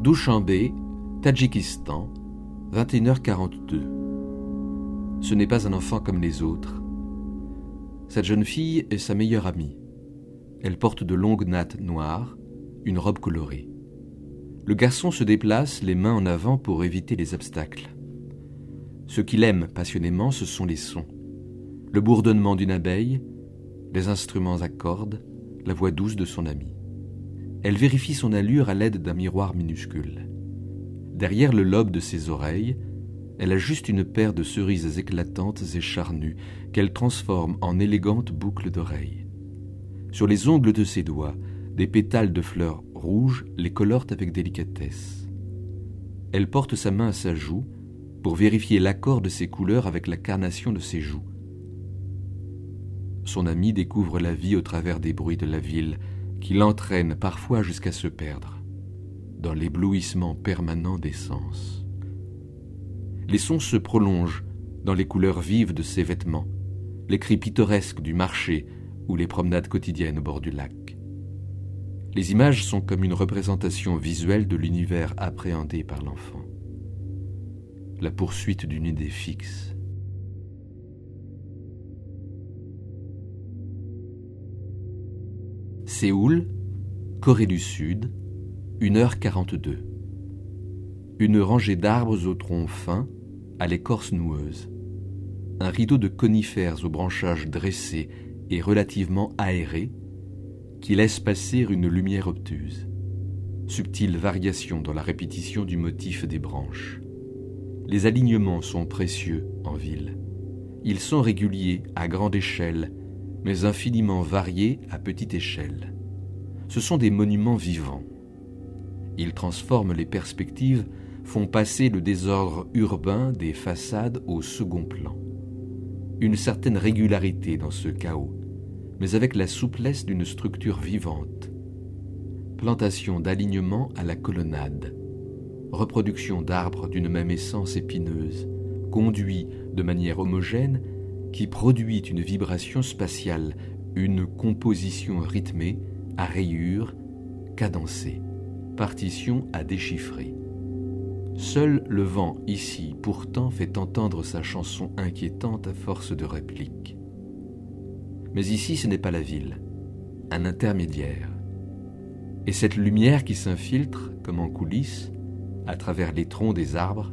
Douchambé, Tadjikistan, 21h42. Ce n'est pas un enfant comme les autres. Cette jeune fille est sa meilleure amie. Elle porte de longues nattes noires, une robe colorée. Le garçon se déplace les mains en avant pour éviter les obstacles. Ce qu'il aime passionnément, ce sont les sons. Le bourdonnement d'une abeille, les instruments à cordes, la voix douce de son ami. Elle vérifie son allure à l'aide d'un miroir minuscule. Derrière le lobe de ses oreilles, elle a juste une paire de cerises éclatantes et charnues qu'elle transforme en élégantes boucles d'oreilles. Sur les ongles de ses doigts, des pétales de fleurs rouges les colorent avec délicatesse. Elle porte sa main à sa joue pour vérifier l'accord de ses couleurs avec la carnation de ses joues. Son ami découvre la vie au travers des bruits de la ville, qui l'entraîne parfois jusqu'à se perdre dans l'éblouissement permanent des sens. Les sons se prolongent dans les couleurs vives de ses vêtements, les cris pittoresques du marché ou les promenades quotidiennes au bord du lac. Les images sont comme une représentation visuelle de l'univers appréhendé par l'enfant. La poursuite d'une idée fixe. Séoul, Corée du Sud, 1h42. Une rangée d'arbres au tronc fin, à l'écorce noueuse. Un rideau de conifères aux branchages dressés et relativement aérés qui laisse passer une lumière obtuse. Subtile variation dans la répétition du motif des branches. Les alignements sont précieux en ville. Ils sont réguliers à grande échelle mais infiniment variés à petite échelle. Ce sont des monuments vivants. Ils transforment les perspectives, font passer le désordre urbain des façades au second plan. Une certaine régularité dans ce chaos, mais avec la souplesse d'une structure vivante. Plantation d'alignement à la colonnade. Reproduction d'arbres d'une même essence épineuse, conduits de manière homogène qui produit une vibration spatiale, une composition rythmée, à rayures, cadencée, partition à déchiffrer. Seul le vent ici pourtant fait entendre sa chanson inquiétante à force de répliques. Mais ici ce n'est pas la ville, un intermédiaire. Et cette lumière qui s'infiltre, comme en coulisses, à travers les troncs des arbres,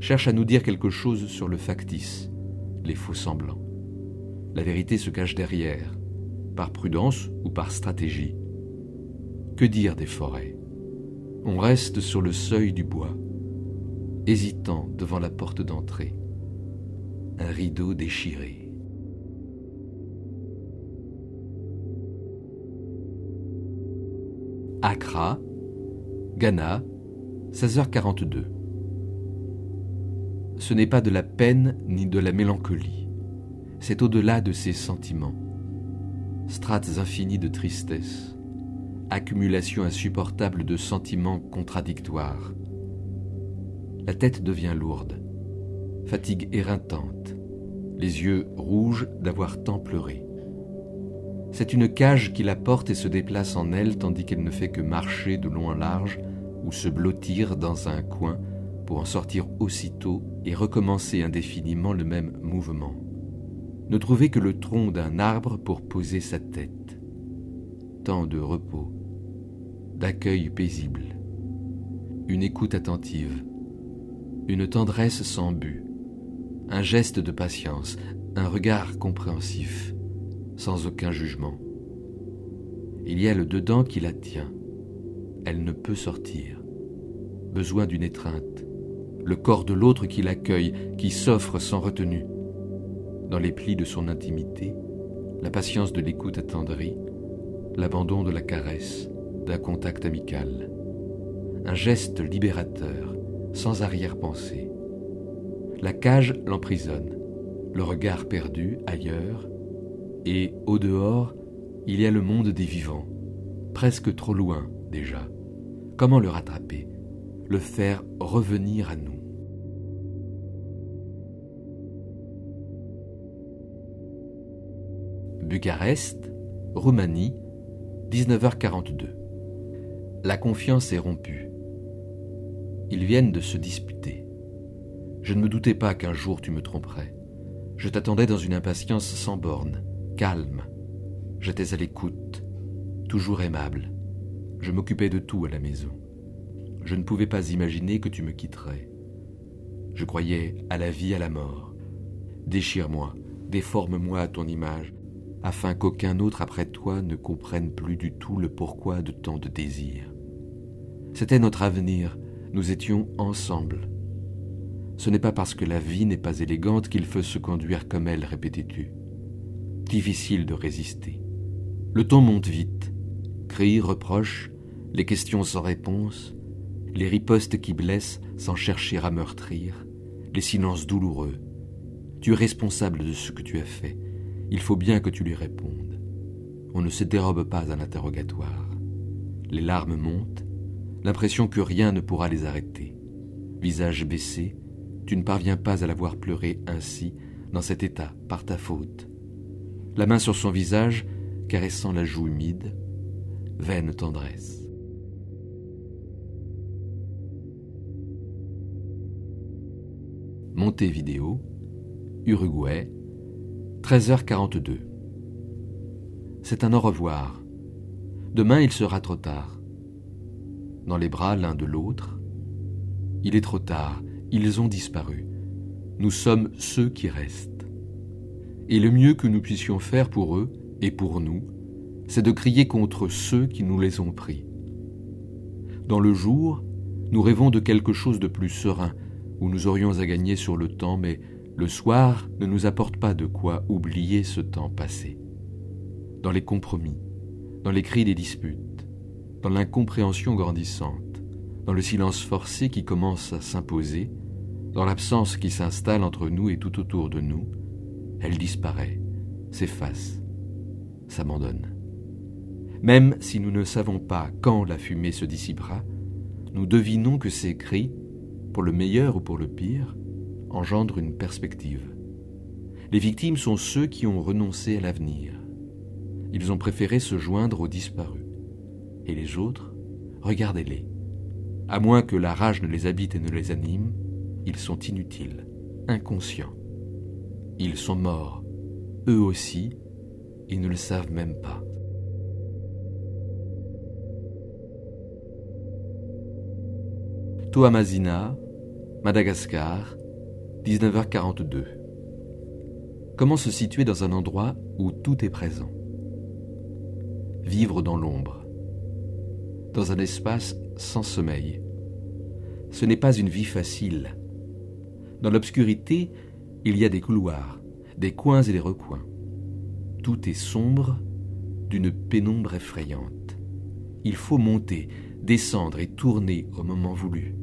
cherche à nous dire quelque chose sur le factice, les faux semblants. La vérité se cache derrière, par prudence ou par stratégie. Que dire des forêts? On reste sur le seuil du bois, hésitant devant la porte d'entrée. Un rideau déchiré. Accra, Ghana, 16h42 ce n'est pas de la peine ni de la mélancolie, c'est au-delà de ces sentiments. Strates infinies de tristesse, accumulation insupportable de sentiments contradictoires. La tête devient lourde, fatigue éreintante, les yeux rouges d'avoir tant pleuré. C'est une cage qui la porte et se déplace en elle tandis qu'elle ne fait que marcher de long en large ou se blottir dans un coin pour en sortir aussitôt et recommencer indéfiniment le même mouvement. Ne trouver que le tronc d'un arbre pour poser sa tête. Tant de repos, d'accueil paisible, une écoute attentive, une tendresse sans but, un geste de patience, un regard compréhensif, sans aucun jugement. Il y a le dedans qui la tient. Elle ne peut sortir. Besoin d'une étreinte le corps de l'autre qui l'accueille, qui s'offre sans retenue. dans les plis de son intimité, la patience de l'écoute attendrie, l'abandon de la caresse, d'un contact amical, un geste libérateur, sans arrière-pensée. La cage l'emprisonne, le regard perdu ailleurs, et au dehors, il y a le monde des vivants, presque trop loin déjà. Comment le rattraper, le faire revenir à nous Bucarest, Roumanie, 19h42. La confiance est rompue. Ils viennent de se disputer. Je ne me doutais pas qu'un jour tu me tromperais. Je t'attendais dans une impatience sans borne, calme. J'étais à l'écoute, toujours aimable. Je m'occupais de tout à la maison. Je ne pouvais pas imaginer que tu me quitterais. Je croyais à la vie, à la mort. Déchire-moi, déforme-moi à ton image, afin qu'aucun autre après toi ne comprenne plus du tout le pourquoi de tant de désirs. C'était notre avenir, nous étions ensemble. Ce n'est pas parce que la vie n'est pas élégante qu'il faut se conduire comme elle, répétais-tu. Difficile de résister. Le ton monte vite. Cris, reproches, les questions sans réponse, les ripostes qui blessent sans chercher à meurtrir, les silences douloureux. Tu es responsable de ce que tu as fait il faut bien que tu lui répondes. On ne se dérobe pas à l'interrogatoire. Les larmes montent, l'impression que rien ne pourra les arrêter. Visage baissé, tu ne parviens pas à la voir pleurer ainsi, dans cet état, par ta faute. La main sur son visage, caressant la joue humide, vaine tendresse. vidéo Uruguay, 13h42. C'est un au revoir. Demain il sera trop tard. Dans les bras l'un de l'autre. Il est trop tard, ils ont disparu. Nous sommes ceux qui restent. Et le mieux que nous puissions faire pour eux et pour nous, c'est de crier contre ceux qui nous les ont pris. Dans le jour, nous rêvons de quelque chose de plus serein, où nous aurions à gagner sur le temps, mais le soir ne nous apporte pas de quoi oublier ce temps passé. Dans les compromis, dans les cris des disputes, dans l'incompréhension grandissante, dans le silence forcé qui commence à s'imposer, dans l'absence qui s'installe entre nous et tout autour de nous, elle disparaît, s'efface, s'abandonne. Même si nous ne savons pas quand la fumée se dissipera, nous devinons que ces cris, pour le meilleur ou pour le pire, engendre une perspective. Les victimes sont ceux qui ont renoncé à l'avenir. Ils ont préféré se joindre aux disparus. Et les autres, regardez-les. À moins que la rage ne les habite et ne les anime, ils sont inutiles, inconscients. Ils sont morts, eux aussi, et ne le savent même pas. Toamazina, Madagascar, 19h42. Comment se situer dans un endroit où tout est présent? Vivre dans l'ombre, dans un espace sans sommeil. Ce n'est pas une vie facile. Dans l'obscurité, il y a des couloirs, des coins et des recoins. Tout est sombre, d'une pénombre effrayante. Il faut monter, descendre et tourner au moment voulu.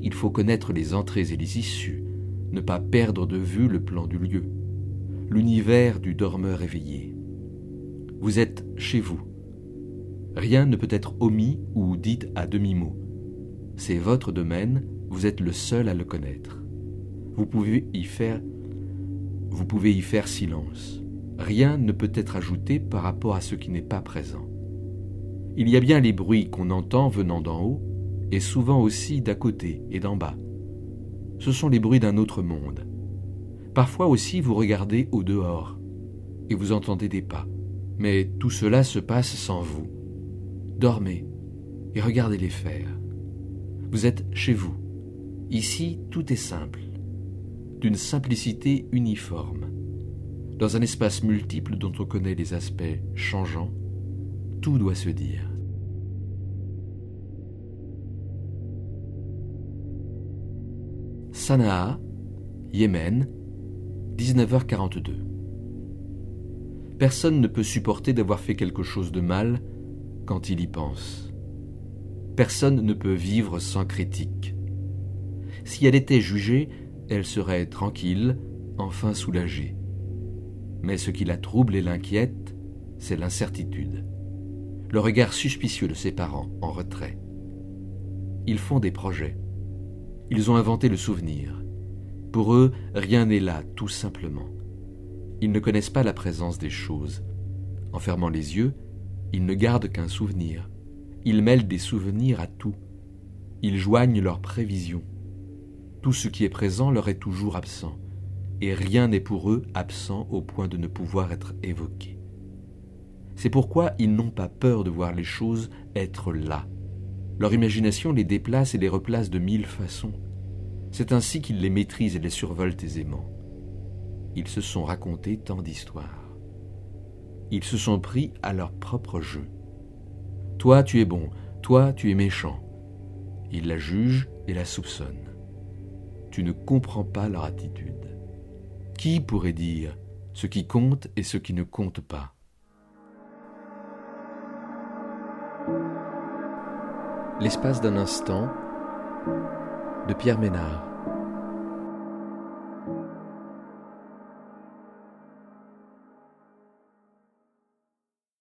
Il faut connaître les entrées et les issues, ne pas perdre de vue le plan du lieu, l'univers du dormeur éveillé. Vous êtes chez vous. Rien ne peut être omis ou dit à demi-mot. C'est votre domaine, vous êtes le seul à le connaître. Vous pouvez y faire vous pouvez y faire silence. Rien ne peut être ajouté par rapport à ce qui n'est pas présent. Il y a bien les bruits qu'on entend venant d'en haut, et souvent aussi d'à côté et d'en bas, ce sont les bruits d'un autre monde. Parfois aussi vous regardez au dehors et vous entendez des pas, mais tout cela se passe sans vous. Dormez et regardez les faire. Vous êtes chez vous. Ici, tout est simple, d'une simplicité uniforme. Dans un espace multiple dont on connaît les aspects changeants, tout doit se dire. Sanaa, Yémen, 19h42. Personne ne peut supporter d'avoir fait quelque chose de mal quand il y pense. Personne ne peut vivre sans critique. Si elle était jugée, elle serait tranquille, enfin soulagée. Mais ce qui la trouble et l'inquiète, c'est l'incertitude. Le regard suspicieux de ses parents en retrait. Ils font des projets. Ils ont inventé le souvenir. Pour eux, rien n'est là, tout simplement. Ils ne connaissent pas la présence des choses. En fermant les yeux, ils ne gardent qu'un souvenir. Ils mêlent des souvenirs à tout. Ils joignent leurs prévisions. Tout ce qui est présent leur est toujours absent, et rien n'est pour eux absent au point de ne pouvoir être évoqué. C'est pourquoi ils n'ont pas peur de voir les choses être là. Leur imagination les déplace et les replace de mille façons. C'est ainsi qu'ils les maîtrisent et les survolent aisément. Ils se sont racontés tant d'histoires. Ils se sont pris à leur propre jeu. Toi tu es bon, toi tu es méchant. Ils la jugent et la soupçonnent tu ne comprends pas leur attitude. Qui pourrait dire ce qui compte et ce qui ne compte pas? L'espace d'un instant de Pierre Ménard.